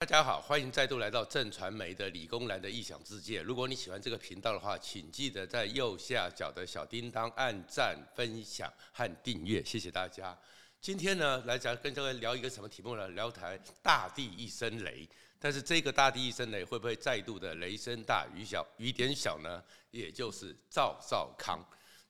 大家好，欢迎再度来到正传媒的理工男的异想世界。如果你喜欢这个频道的话，请记得在右下角的小叮当按赞、分享和订阅，谢谢大家。今天呢，来讲跟各位聊一个什么题目呢？聊台大地一声雷，但是这个大地一声雷会不会再度的雷声大雨小雨点小呢？也就是赵少康。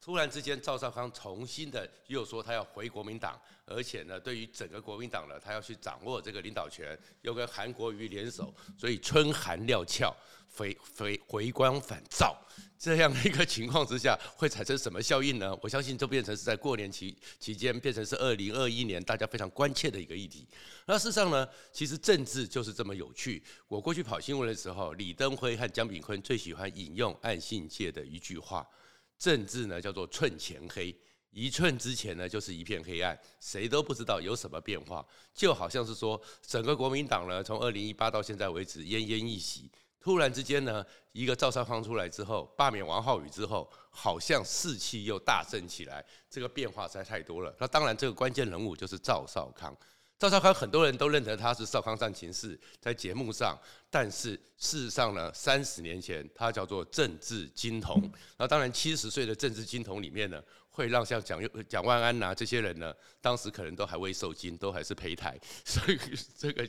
突然之间，赵少康重新的又说他要回国民党，而且呢，对于整个国民党呢，他要去掌握这个领导权，又跟韩国瑜联手，所以春寒料峭，回回回光返照这样的一个情况之下，会产生什么效应呢？我相信就变成是在过年期期间，变成是二零二一年大家非常关切的一个议题。那事实上呢，其实政治就是这么有趣。我过去跑新闻的时候，李登辉和江炳坤最喜欢引用岸信介的一句话。政治呢叫做寸前黑，一寸之前呢就是一片黑暗，谁都不知道有什么变化，就好像是说整个国民党呢从二零一八到现在为止奄奄一息，突然之间呢一个赵少康出来之后，罢免王浩宇之后，好像士气又大振起来，这个变化实在太多了。那当然这个关键人物就是赵少康。赵少康很多人都认得他是少康战情室在节目上，但是事实上呢，三十年前他叫做政治金童。那当然七十岁的政治金童里面呢，会让像蒋蒋万安呐这些人呢，当时可能都还未受精，都还是胚胎。所以这个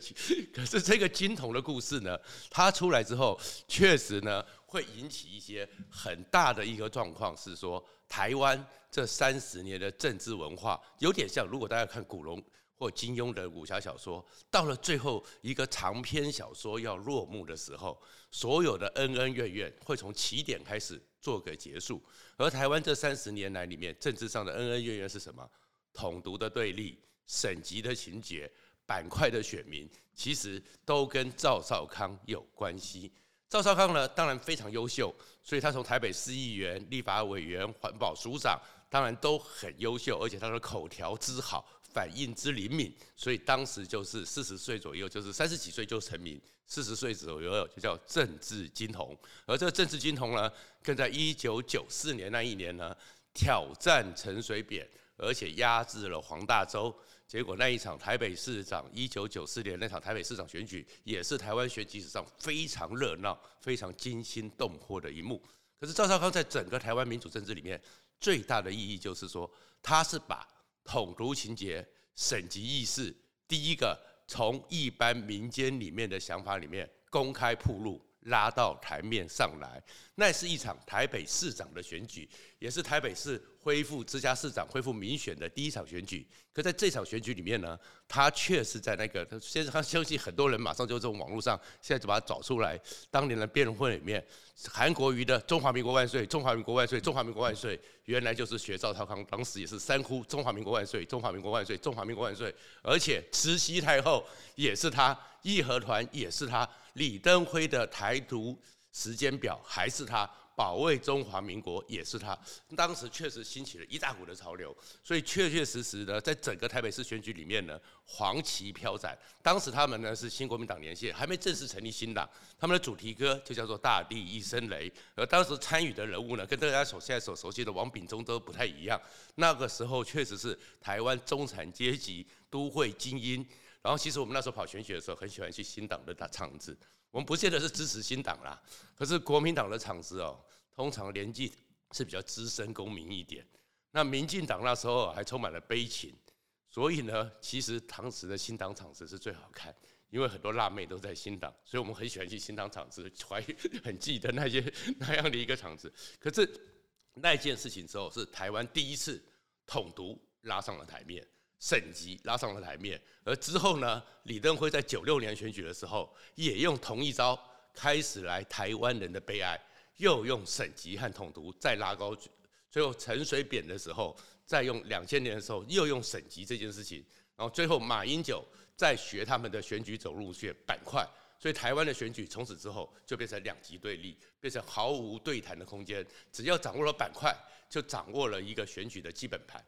可是这个金童的故事呢，他出来之后，确实呢会引起一些很大的一个状况，是说台湾这三十年的政治文化有点像，如果大家看古龙。或金庸的武侠小说，到了最后一个长篇小说要落幕的时候，所有的恩恩怨怨会从起点开始做个结束。而台湾这三十年来里面，政治上的恩恩怨怨是什么？统独的对立、省级的情节、板块的选民，其实都跟赵少康有关系。赵少康呢，当然非常优秀，所以他从台北市议员、立法委员、环保署长，当然都很优秀，而且他的口条之好。反应之灵敏，所以当时就是四十岁左右，就是三十几岁就成名，四十岁左右就叫政治金童。而这个政治金童呢，更在一九九四年那一年呢，挑战陈水扁，而且压制了黄大洲。结果那一场台北市长，一九九四年那场台北市长选举，也是台湾选举史上非常热闹、非常惊心动魄的一幕。可是赵少康在整个台湾民主政治里面最大的意义，就是说他是把统独情节、省级议事，第一个从一般民间里面的想法里面公开铺路。拉到台面上来，那是一场台北市长的选举，也是台北市恢复直辖市长恢复民选的第一场选举。可在这场选举里面呢，他确实在那个，他先他相信很多人马上就从网络上现在就把他找出来。当年的辩论会里面，韩国瑜的“中华民国万岁，中华民国万岁，中华民国万岁”，原来就是学赵少康，当时也是三呼“中华民国万岁，中华民国万岁，中华民国万岁”，而且慈禧太后也是他，义和团也是他。李登辉的台独时间表还是他，保卫中华民国也是他。当时确实兴起了一大股的潮流，所以确确实实的，在整个台北市选举里面呢，黄旗飘展。当时他们呢是新国民党连线，还没正式成立新党，他们的主题歌就叫做《大地一声雷》。而当时参与的人物呢，跟大家所现在所熟悉的王炳忠都不太一样。那个时候确实是台湾中产阶级都会精英。然后，其实我们那时候跑选举的时候，很喜欢去新党的大场子。我们不见得是支持新党啦，可是国民党的场子哦，通常年纪是比较资深公民一点。那民进党那时候还充满了悲情，所以呢，其实当时的新党场子是最好看，因为很多辣妹都在新党，所以我们很喜欢去新党场子，怀很记得那些 那样的一个场子。可是那件事情之后，是台湾第一次统独拉上了台面。省级拉上了台面，而之后呢，李登辉在九六年选举的时候，也用同一招，开始来台湾人的悲哀，又用省级和统独再拉高，最后陈水扁的时候，再用两千年的时候又用省级这件事情，然后最后马英九再学他们的选举走路线板块，所以台湾的选举从此之后就变成两极对立，变成毫无对谈的空间，只要掌握了板块，就掌握了一个选举的基本盘。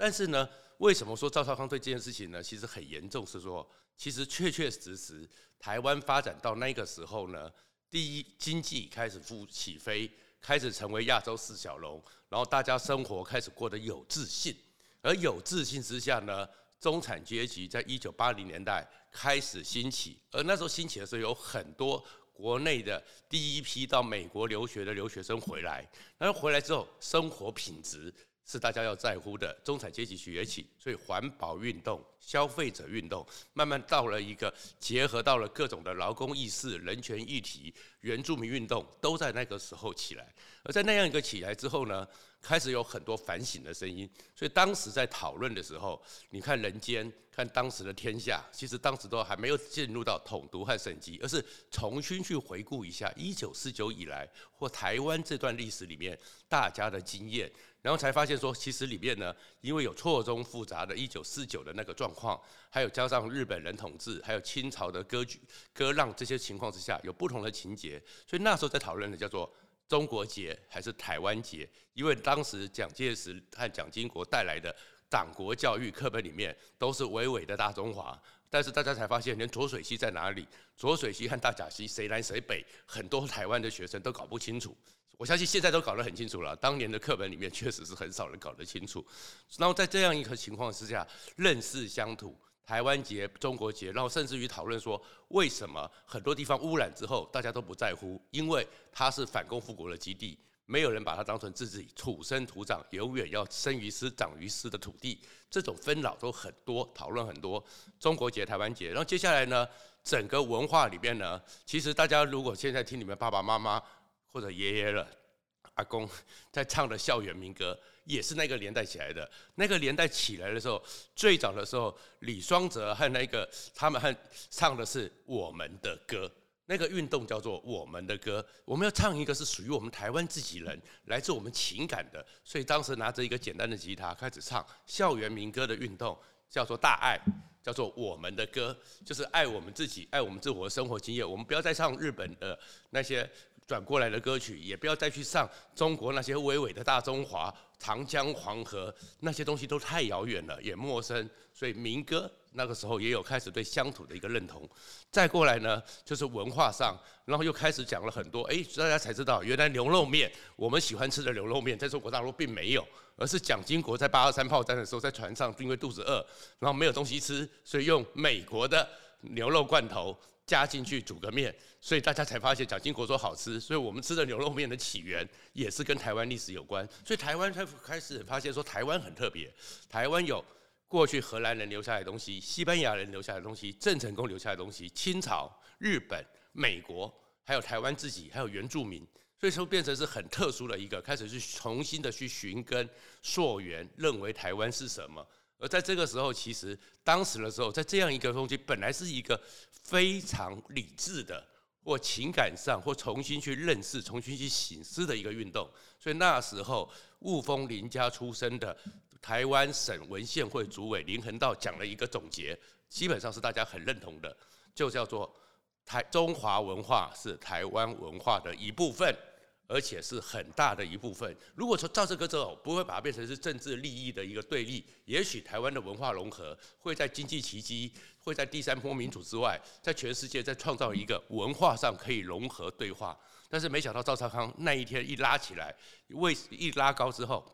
但是呢，为什么说赵少康对这件事情呢？其实很严重，是说，其实确确实实，台湾发展到那个时候呢，第一，经济开始复起飞，开始成为亚洲四小龙，然后大家生活开始过得有自信，而有自信之下呢，中产阶级在一九八零年代开始兴起，而那时候兴起的时候，有很多国内的第一批到美国留学的留学生回来，然后回来之后，生活品质。是大家要在乎的，中产阶级崛起，所以环保运动、消费者运动，慢慢到了一个结合到了各种的劳工意识、人权议题、原住民运动，都在那个时候起来。而在那样一个起来之后呢，开始有很多反省的声音。所以当时在讨论的时候，你看人间，看当时的天下，其实当时都还没有进入到统独和省级，而是重新去回顾一下一九四九以来或台湾这段历史里面大家的经验。然后才发现说，其实里面呢，因为有错综复杂的1949的那个状况，还有加上日本人统治，还有清朝的割据、割让这些情况之下，有不同的情节。所以那时候在讨论的叫做中国结还是台湾结？因为当时蒋介石和蒋经国带来的党国教育课本里面都是伟伟的大中华，但是大家才发现，连浊水溪在哪里，浊水溪和大甲溪谁南谁北，很多台湾的学生都搞不清楚。我相信现在都搞得很清楚了，当年的课本里面确实是很少人搞得清楚。然后在这样一个情况之下，认识乡土、台湾结、中国结，然后甚至于讨论说，为什么很多地方污染之后大家都不在乎？因为它是反攻复国的基地，没有人把它当成自己土生土长、永远要生于斯、长于斯的土地。这种纷扰都很多，讨论很多。中国结、台湾结，然后接下来呢，整个文化里边呢，其实大家如果现在听你们爸爸妈妈。或者爷爷了，阿公 在唱的校园民歌，也是那个年代起来的。那个年代起来的时候，最早的时候，李双泽和那个他们和唱的是我们的歌，那个运动叫做我们的歌。我们要唱一个是属于我们台湾自己人，来自我们情感的。所以当时拿着一个简单的吉他开始唱校园民歌的运动，叫做大爱，叫做我们的歌，就是爱我们自己，爱我们自我的生活经验。我们不要再唱日本的那些。转过来的歌曲，也不要再去上中国那些伟伟的大中华、长江黄河那些东西都太遥远了，也陌生。所以民歌那个时候也有开始对乡土的一个认同。再过来呢，就是文化上，然后又开始讲了很多。哎，大家才知道，原来牛肉面，我们喜欢吃的牛肉面，在中国大陆并没有，而是蒋经国在八二三炮战的时候，在船上因为肚子饿，然后没有东西吃，所以用美国的牛肉罐头。加进去煮个面，所以大家才发现蒋经国说好吃，所以我们吃的牛肉面的起源也是跟台湾历史有关，所以台湾才开始发现说台湾很特别，台湾有过去荷兰人留下来的东西，西班牙人留下来的东西，郑成功留下来的东西，清朝、日本、美国，还有台湾自己，还有原住民，所以说变成是很特殊的一个，开始去重新的去寻根溯源，认为台湾是什么。而在这个时候，其实当时的时候，在这样一个东西本来是一个非常理智的，或情感上或重新去认识、重新去醒思的一个运动。所以那时候，雾峰林家出身的台湾省文献会主委林恒道讲了一个总结，基本上是大家很认同的，就叫做台中华文化是台湾文化的一部分。而且是很大的一部分。如果说照这个走，不会把它变成是政治利益的一个对立。也许台湾的文化融合会在经济奇迹，会在第三波民主之外，在全世界再创造一个文化上可以融合对话。但是没想到赵少康那一天一拉起来，为一拉高之后，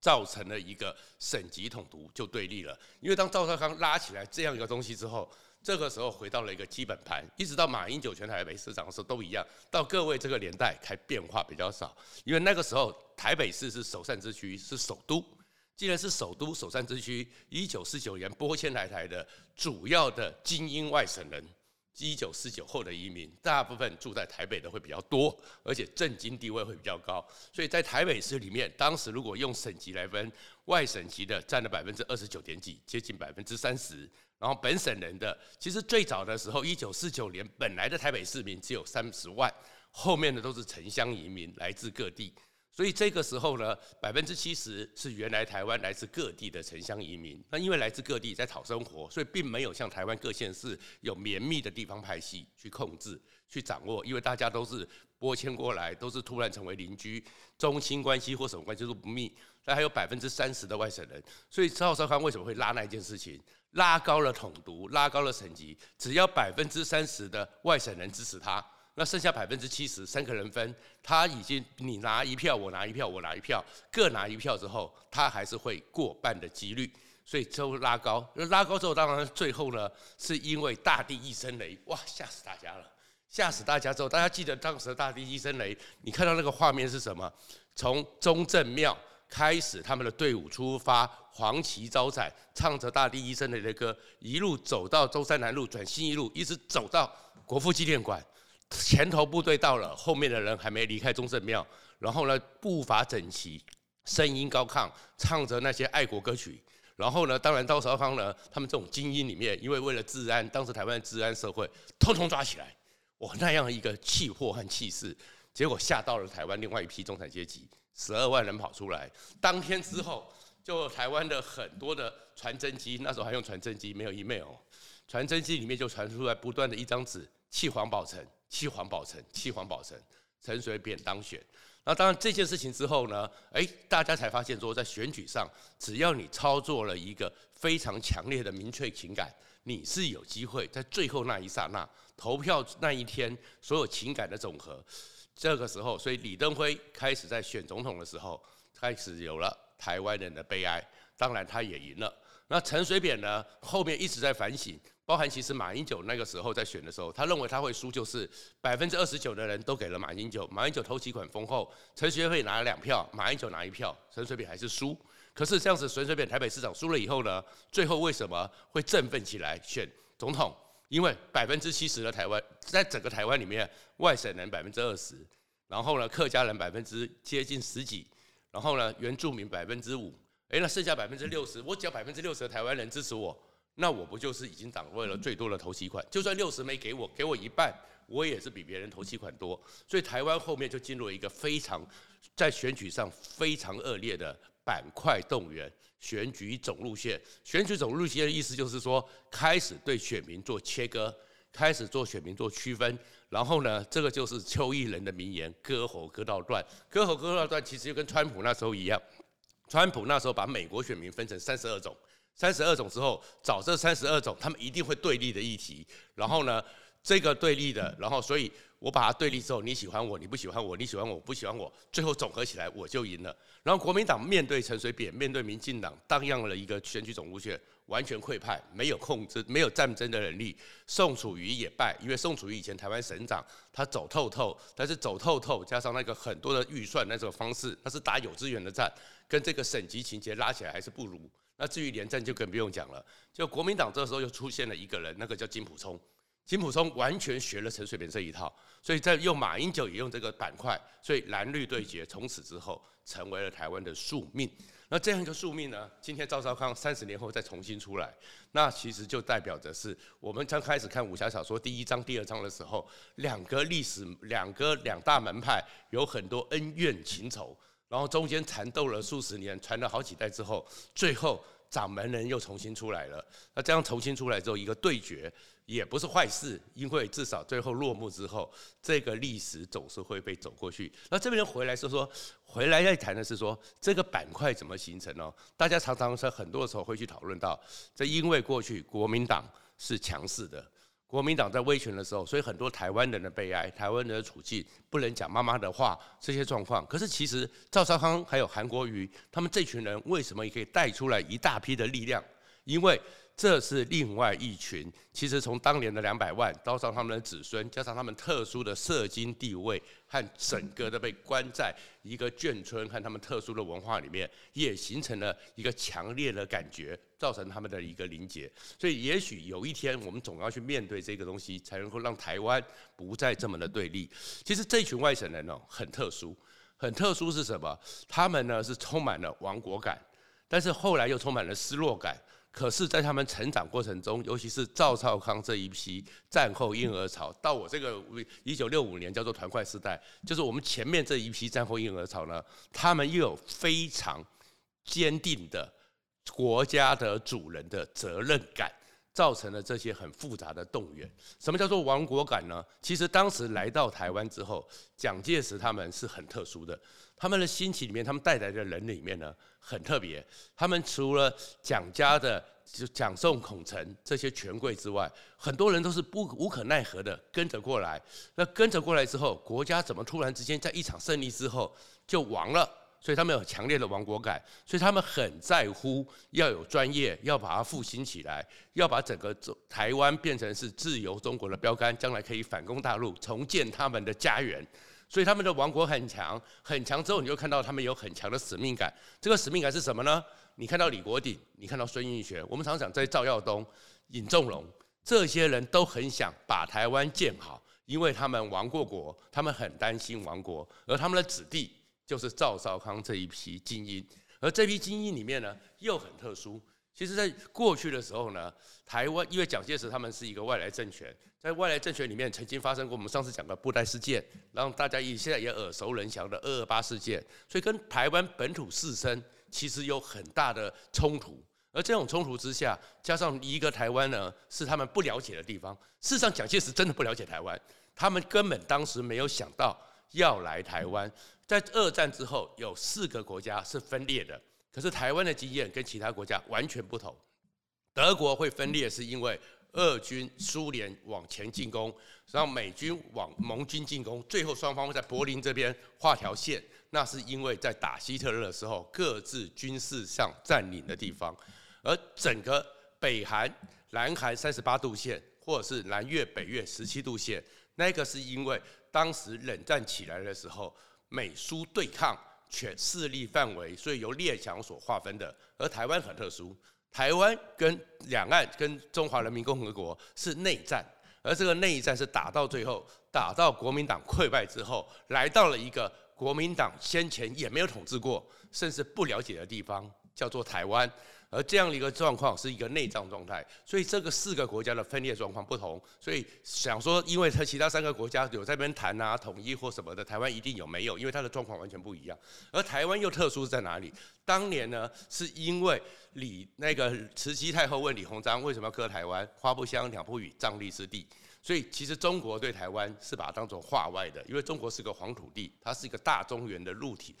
造成了一个省级统独就对立了。因为当赵少康拉起来这样一个东西之后，这个时候回到了一个基本盘，一直到马英九全台北市长的时候都一样。到各位这个年代，才变化比较少，因为那个时候台北市是首善之区，是首都。既然是首都首善之区，一九四九年拨迁来台的主要的精英外省人，一九四九后的移民，大部分住在台北的会比较多，而且政经地位会比较高。所以在台北市里面，当时如果用省级来分，外省籍的占了百分之二十九点几，接近百分之三十。然后本省人的，其实最早的时候，一九四九年本来的台北市民只有三十万，后面的都是城乡移民，来自各地。所以这个时候呢，百分之七十是原来台湾来自各地的城乡移民。那因为来自各地在讨生活，所以并没有像台湾各县市有绵密的地方派系去控制、去掌握。因为大家都是拨迁过来，都是突然成为邻居，宗亲关系或什么关系都不密。但还有百分之三十的外省人，所以赵少康为什么会拉那一件事情？拉高了统独，拉高了省级，只要百分之三十的外省人支持他，那剩下百分之七十，三个人分，他已经你拿一票，我拿一票，我拿一票，各拿一票之后，他还是会过半的几率。所以就拉高。那拉高之后，当然最后呢，是因为大地一声雷，哇，吓死大家了，吓死大家之后，大家记得当时的大地一声雷，你看到那个画面是什么？从中正庙开始，他们的队伍出发，黄旗招展，唱着大地一声雷的歌，一路走到中山南路转新一路，一直走到国父纪念馆。前头部队到了，后面的人还没离开中正庙，然后呢，步伐整齐，声音高亢，唱着那些爱国歌曲。然后呢，当然到少康呢，他们这种精英里面，因为为了治安，当时台湾的治安社会，通通抓起来，哇，那样一个气魄和气势，结果吓到了台湾另外一批中产阶级，十二万人跑出来。当天之后，就台湾的很多的传真机，那时候还用传真机，没有 email，传真机里面就传出来不断的一张纸，弃黄宝成。弃黄宝成，弃黄宝成，陈水扁当选。那当然这件事情之后呢，诶，大家才发现说，在选举上，只要你操作了一个非常强烈的民粹情感，你是有机会在最后那一刹那投票那一天，所有情感的总和。这个时候，所以李登辉开始在选总统的时候，开始有了台湾人的悲哀。当然，他也赢了。那陈水扁呢，后面一直在反省。包含其实马英九那个时候在选的时候，他认为他会输，就是百分之二十九的人都给了马英九，马英九投几款丰厚，陈水扁拿了两票，马英九拿一票，陈水扁还是输。可是这样子，陈水扁台北市长输了以后呢，最后为什么会振奋起来选总统？因为百分之七十的台湾，在整个台湾里面，外省人百分之二十，然后呢，客家人百分之接近十几，然后呢，原住民百分之五，诶，那剩下百分之六十，我只要百分之六十的台湾人支持我。那我不就是已经掌握了最多的头期款？就算六十没给我，给我一半，我也是比别人头期款多。所以台湾后面就进入一个非常在选举上非常恶劣的板块动员选举总路线。选举总路线的意思就是说，开始对选民做切割，开始做选民做区分。然后呢，这个就是邱毅仁的名言：割喉割到断，割喉割到断。其实就跟川普那时候一样，川普那时候把美国选民分成三十二种。三十二种之后，找这三十二种，他们一定会对立的议题。然后呢，这个对立的，然后所以我把它对立之后，你喜欢我，你不喜欢我，你喜欢我，不喜欢我，最后总合起来我就赢了。然后国民党面对陈水扁，面对民进党，荡漾了一个选举总路线，完全溃败，没有控制，没有战争的能力。宋楚瑜也败，因为宋楚瑜以前台湾省长，他走透透，但是走透透加上那个很多的预算那种方式，他是打有资源的战，跟这个省级情节拉起来还是不如。那至于连战就更不用讲了，就国民党这时候又出现了一个人，那个叫金溥聪，金溥聪完全学了陈水扁这一套，所以在用马英九也用这个板块，所以蓝绿对决从此之后成为了台湾的宿命。那这样一个宿命呢，今天赵少康三十年后再重新出来，那其实就代表着是我们刚开始看武侠小说第一章、第二章的时候，两个历史、两个两大门派有很多恩怨情仇。然后中间缠斗了数十年，传了好几代之后，最后掌门人又重新出来了。那这样重新出来之后，一个对决也不是坏事，因为至少最后落幕之后，这个历史总是会被走过去。那这边人回来是说，回来再谈的是说这个板块怎么形成呢？大家常常在很多时候会去讨论到，这因为过去国民党是强势的。国民党在威权的时候，所以很多台湾人的悲哀、台湾人的处境不能讲妈妈的话，这些状况。可是其实赵少康还有韩国瑜，他们这群人为什么也可以带出来一大批的力量？因为这是另外一群，其实从当年的两百万，加上他们的子孙，加上他们特殊的社经地位和整个的被关在一个眷村和他们特殊的文化里面，也形成了一个强烈的感觉，造成他们的一个凝结。所以，也许有一天我们总要去面对这个东西，才能够让台湾不再这么的对立。其实这群外省人呢，很特殊，很特殊是什么？他们呢是充满了亡国感，但是后来又充满了失落感。可是，在他们成长过程中，尤其是赵少康这一批战后婴儿潮，到我这个一九六五年叫做团块时代，就是我们前面这一批战后婴儿潮呢，他们又有非常坚定的国家的主人的责任感，造成了这些很复杂的动员。什么叫做亡国感呢？其实当时来到台湾之后，蒋介石他们是很特殊的。他们的兴起里面，他们带来的人里面呢，很特别。他们除了蒋家的就蒋宋孔陈这些权贵之外，很多人都是不无可奈何的跟着过来。那跟着过来之后，国家怎么突然之间在一场胜利之后就亡了？所以他们有强烈的亡国感，所以他们很在乎要有专业，要把它复兴起来，要把整个台湾变成是自由中国的标杆，将来可以反攻大陆，重建他们的家园。所以他们的亡国很强，很强之后，你就看到他们有很强的使命感。这个使命感是什么呢？你看到李国鼎，你看到孙运璇，我们常常讲在赵耀东、尹仲荣这些人都很想把台湾建好。因为他们亡过国，他们很担心亡国，而他们的子弟就是赵少康这一批精英，而这批精英里面呢又很特殊。其实，在过去的时候呢，台湾因为蒋介石他们是一个外来政权，在外来政权里面曾经发生过我们上次讲的布袋事件，让大家也现在也耳熟能详的二二八事件，所以跟台湾本土士绅其实有很大的冲突。而这种冲突之下，加上一个台湾呢，是他们不了解的地方。事实上，蒋介石真的不了解台湾，他们根本当时没有想到要来台湾。在二战之后，有四个国家是分裂的，可是台湾的经验跟其他国家完全不同。德国会分裂，是因为俄军、苏联往前进攻，让美军往盟军进攻，最后双方会在柏林这边画条线，那是因为在打希特勒的时候，各自军事上占领的地方。而整个北韩、南韩三十八度线，或者是南越、北越十七度线，那个是因为当时冷战起来的时候，美苏对抗全势力范围，所以由列强所划分的。而台湾很特殊，台湾跟两岸跟中华人民共和国是内战，而这个内战是打到最后，打到国民党溃败之后，来到了一个国民党先前也没有统治过，甚至不了解的地方，叫做台湾。而这样的一个状况是一个内战状态，所以这个四个国家的分裂状况不同，所以想说，因为它其他三个国家有在那边谈啊统一或什么的，台湾一定有没有？因为它的状况完全不一样。而台湾又特殊在哪里？当年呢，是因为李那个慈禧太后问李鸿章为什么要割台湾？花不香，鸟不语，瘴癘之地。所以其实中国对台湾是把它当做化外的，因为中国是个黄土地，它是一个大中原的陆体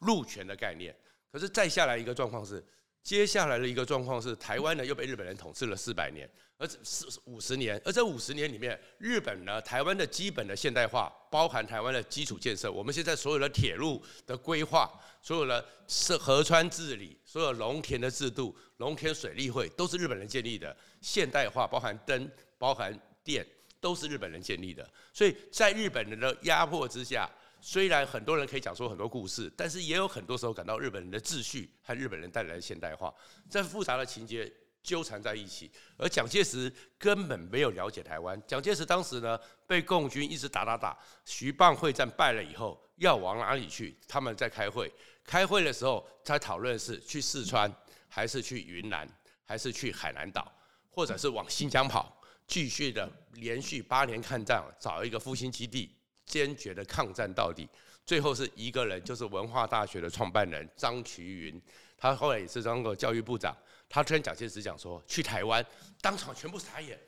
陆权的概念。可是再下来一个状况是。接下来的一个状况是，台湾呢又被日本人统治了四百年，而四五十年，而这五十年里面，日本呢，台湾的基本的现代化，包含台湾的基础建设，我们现在所有的铁路的规划，所有的是河川治理，所有农田的制度，农田水利会都是日本人建立的，现代化包含灯，包含电，都是日本人建立的，所以在日本人的压迫之下。虽然很多人可以讲出很多故事，但是也有很多时候感到日本人的秩序和日本人带来的现代化，这复杂的情节纠缠在一起。而蒋介石根本没有了解台湾。蒋介石当时呢被共军一直打打打，徐蚌会战败了以后要往哪里去？他们在开会，开会的时候在讨论是去四川，还是去云南，还是去海南岛，或者是往新疆跑，继续的连续八年抗战，找一个复兴基地。坚决的抗战到底，最后是一个人，就是文化大学的创办人张瞿云，他后来也是当过教育部长。他跟蒋介石讲说，去台湾，当场全部傻眼。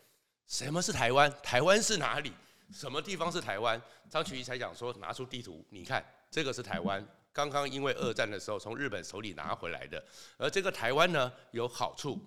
什么是台湾？台湾是哪里？什么地方是台湾？张瞿云才讲说，拿出地图，你看，这个是台湾。刚刚因为二战的时候从日本手里拿回来的。而这个台湾呢，有好处。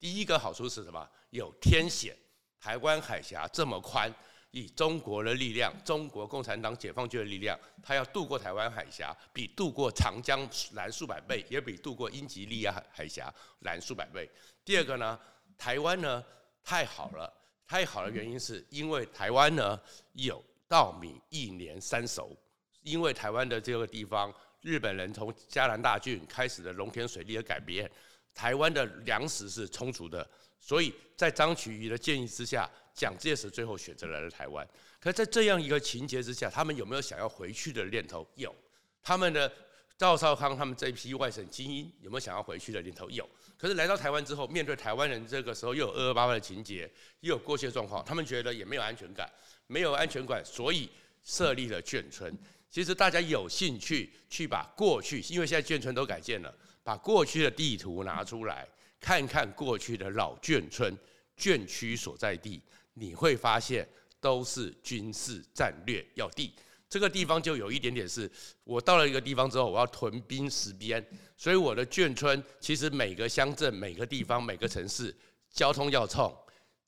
第一个好处是什么？有天险，台湾海峡这么宽。以中国的力量，中国共产党解放军的力量，他要渡过台湾海峡，比渡过长江难数百倍，也比渡过英吉利亚海峡难数百倍。第二个呢，台湾呢太好了，太好的原因是因为台湾呢有稻米一年三熟，因为台湾的这个地方，日本人从嘉南大郡开始的农田水利的改变，台湾的粮食是充足的，所以在张瞿瑜的建议之下。蒋介石最后选择来了台湾，可在这样一个情节之下，他们有没有想要回去的念头？有。他们的赵少康他们这一批外省精英有没有想要回去的念头？有。可是来到台湾之后，面对台湾人这个时候又有二二八八的情节，又有过去的状况，他们觉得也没有安全感，没有安全感，所以设立了眷村。其实大家有兴趣去把过去，因为现在眷村都改建了，把过去的地图拿出来看看过去的老眷村、眷区所在地。你会发现都是军事战略要地，这个地方就有一点点是，我到了一个地方之后，我要屯兵十边，所以我的眷村其实每个乡镇、每个地方、每个城市交通要冲，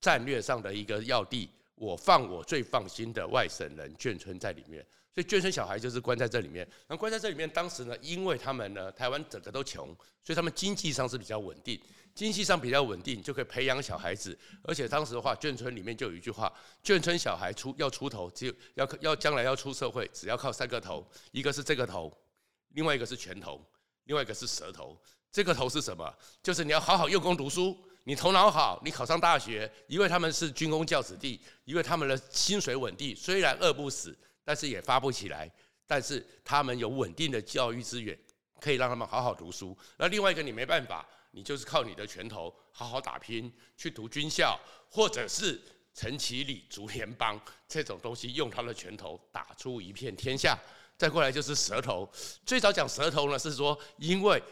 战略上的一个要地，我放我最放心的外省人眷村在里面。所以眷村小孩就是关在这里面，那关在这里面，当时呢，因为他们呢，台湾整个都穷，所以他们经济上是比较稳定，经济上比较稳定，就可以培养小孩子。而且当时的话，眷村里面就有一句话：眷村小孩出要出头，只有要要将来要出社会，只要靠三个头，一个是这个头，另外一个是拳头，另外一个是舌头。这个头是什么？就是你要好好用功读书，你头脑好，你考上大学，因为他们是军公教子弟，因为他们的薪水稳定，虽然饿不死。但是也发不起来，但是他们有稳定的教育资源，可以让他们好好读书。那另外一个你没办法，你就是靠你的拳头好好打拼，去读军校，或者是陈其礼、竹联帮这种东西，用他的拳头打出一片天下。再过来就是舌头，最早讲舌头呢，是说因为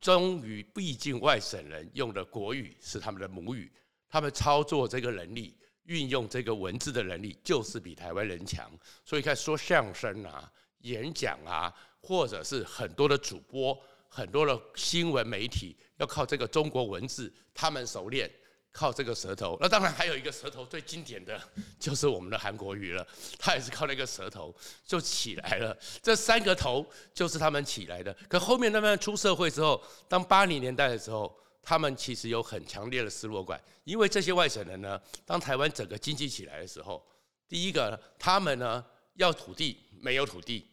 终于毕竟外省人用的国语是他们的母语，他们操作这个能力。运用这个文字的能力就是比台湾人强，所以看说相声啊、演讲啊，或者是很多的主播、很多的新闻媒体，要靠这个中国文字，他们熟练，靠这个舌头。那当然还有一个舌头最经典的就是我们的韩国语了，他也是靠那个舌头就起来了。这三个头就是他们起来的。可后面慢慢出社会之后，当八零年代的时候。他们其实有很强烈的失落感，因为这些外省人呢，当台湾整个经济起来的时候，第一个，他们呢要土地没有土地，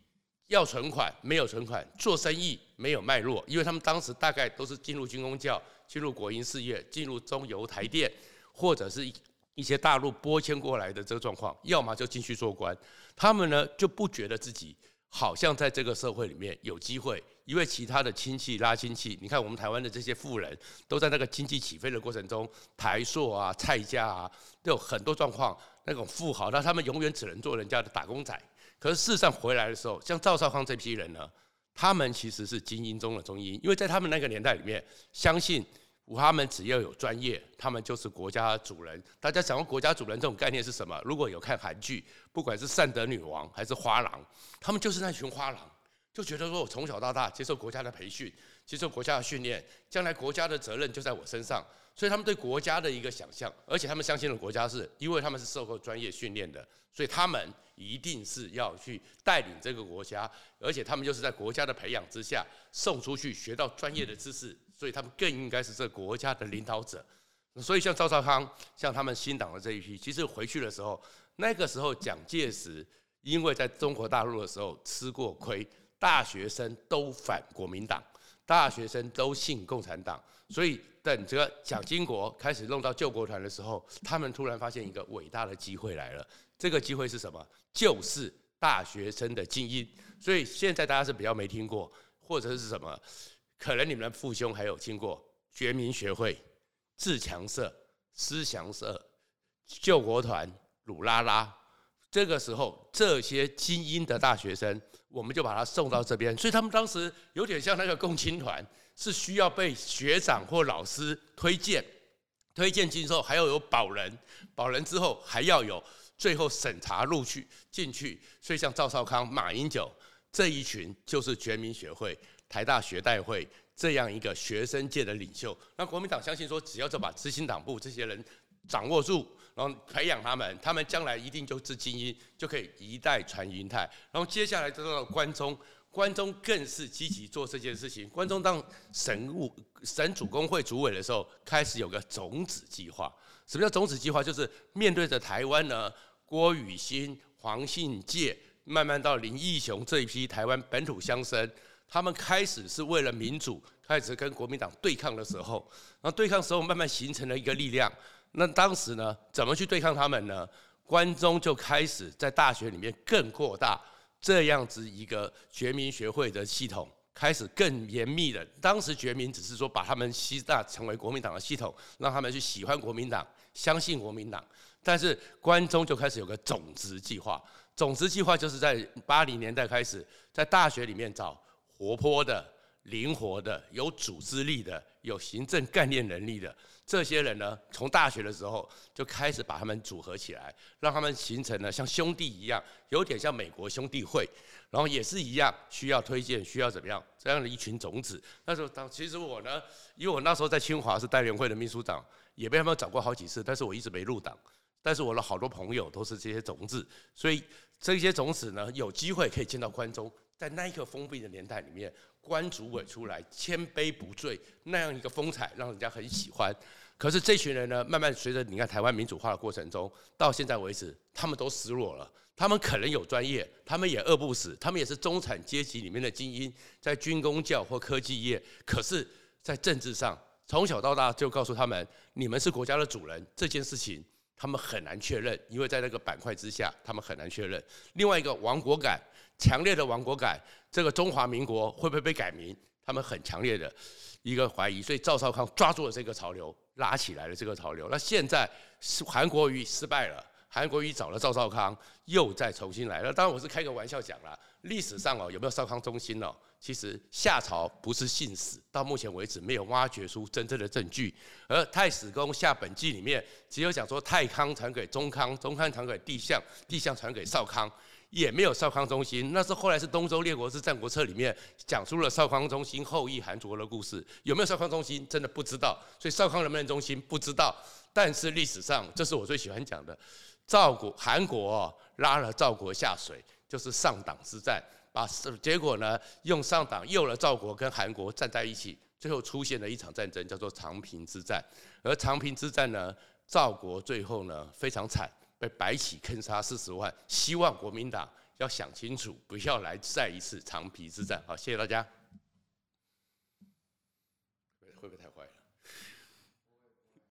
要存款没有存款，做生意没有脉络，因为他们当时大概都是进入军公教、进入国营事业、进入中油台电，或者是一些大陆拨迁过来的这个状况，要么就进去做官，他们呢就不觉得自己。好像在这个社会里面有机会，因为其他的亲戚拉亲戚，你看我们台湾的这些富人都在那个经济起飞的过程中，台塑啊、蔡家啊，都有很多状况。那种富豪，那他们永远只能做人家的打工仔。可是事实上回来的时候，像赵少康这批人呢，他们其实是精英中的精英，因为在他们那个年代里面，相信。他们只要有专业，他们就是国家主人。大家想过国家主人这种概念是什么？如果有看韩剧，不管是善德女王还是花郎，他们就是那群花郎，就觉得说我从小到大接受国家的培训，接受国家的训练，将来国家的责任就在我身上，所以他们对国家的一个想象，而且他们相信的国家是因为他们是受过专业训练的，所以他们一定是要去带领这个国家，而且他们就是在国家的培养之下送出去学到专业的知识。所以他们更应该是这国家的领导者。所以像赵少康，像他们新党的这一批，其实回去的时候，那个时候蒋介石因为在中国大陆的时候吃过亏，大学生都反国民党，大学生都信共产党，所以等着蒋经国开始弄到救国团的时候，他们突然发现一个伟大的机会来了。这个机会是什么？就是大学生的精英。所以现在大家是比较没听过，或者是什么？可能你们的父兄还有听过觉民学会、自强社、思祥社、救国团、鲁拉拉。这个时候，这些精英的大学生，我们就把他送到这边。所以他们当时有点像那个共青团，是需要被学长或老师推荐，推荐进之后还要有保人，保人之后还要有最后审查录取进去。所以像赵少康、马英九这一群，就是全民学会。台大学代会这样一个学生界的领袖，那国民党相信说，只要就把执行党部这些人掌握住，然后培养他们，他们将来一定就是精英，就可以一代传一代。然后接下来就到了关中，关中更是积极做这件事情。关中当省务省主工会主委的时候，开始有个种子计划。什么叫种子计划？就是面对着台湾呢，郭雨新、黄信介，慢慢到林义雄这一批台湾本土乡绅。他们开始是为了民主，开始跟国民党对抗的时候，然后对抗时候慢慢形成了一个力量。那当时呢，怎么去对抗他们呢？关中就开始在大学里面更扩大这样子一个觉民学会的系统，开始更严密的。当时觉民只是说把他们吸纳成为国民党的系统，让他们去喜欢国民党，相信国民党。但是关中就开始有个种子计划，种子计划就是在八零年代开始在大学里面找。活泼的、灵活的、有组织力的、有行政概念能力的这些人呢，从大学的时候就开始把他们组合起来，让他们形成了像兄弟一样，有点像美国兄弟会，然后也是一样需要推荐、需要怎么样这样的一群种子。那时候当其实我呢，因为我那时候在清华是代联会的秘书长，也被他们找过好几次，但是我一直没入党。但是我的好多朋友都是这些种子，所以这些种子呢，有机会可以见到关中，在那一个封闭的年代里面，关主委出来千杯不醉，那样一个风采让人家很喜欢。可是这群人呢，慢慢随着你看台湾民主化的过程中，到现在为止，他们都失落了。他们可能有专业，他们也饿不死，他们也是中产阶级里面的精英，在军工教或科技业。可是，在政治上，从小到大就告诉他们，你们是国家的主人，这件事情他们很难确认，因为在那个板块之下，他们很难确认。另外一个亡国感，强烈的亡国感，这个中华民国会不会被改名？他们很强烈的一个怀疑。所以赵少康抓住了这个潮流，拉起来了这个潮流。那现在是韩国瑜失败了。韩国瑜找了赵少康，又再重新来了。当然我是开个玩笑讲了。历史上哦，有没有少康中心哦？其实夏朝不是信史，到目前为止没有挖掘出真正的证据。而《太史公夏本纪》里面只有讲说太康传给中康，中康传给帝相，帝相传给少康，也没有少康中心。那是后来是《东周列国志战国策》里面讲出了少康中心后裔韩卓的故事。有没有少康中心？真的不知道。所以少康能不能中心不知道。但是历史上，这是我最喜欢讲的。赵国、韩国、哦、拉了赵国下水，就是上党之战，把结果呢用上党诱了赵国跟韩国站在一起，最后出现了一场战争，叫做长平之战。而长平之战呢，赵国最后呢非常惨，被白起坑杀四十万。希望国民党要想清楚，不要来再一次长皮之战。好，谢谢大家。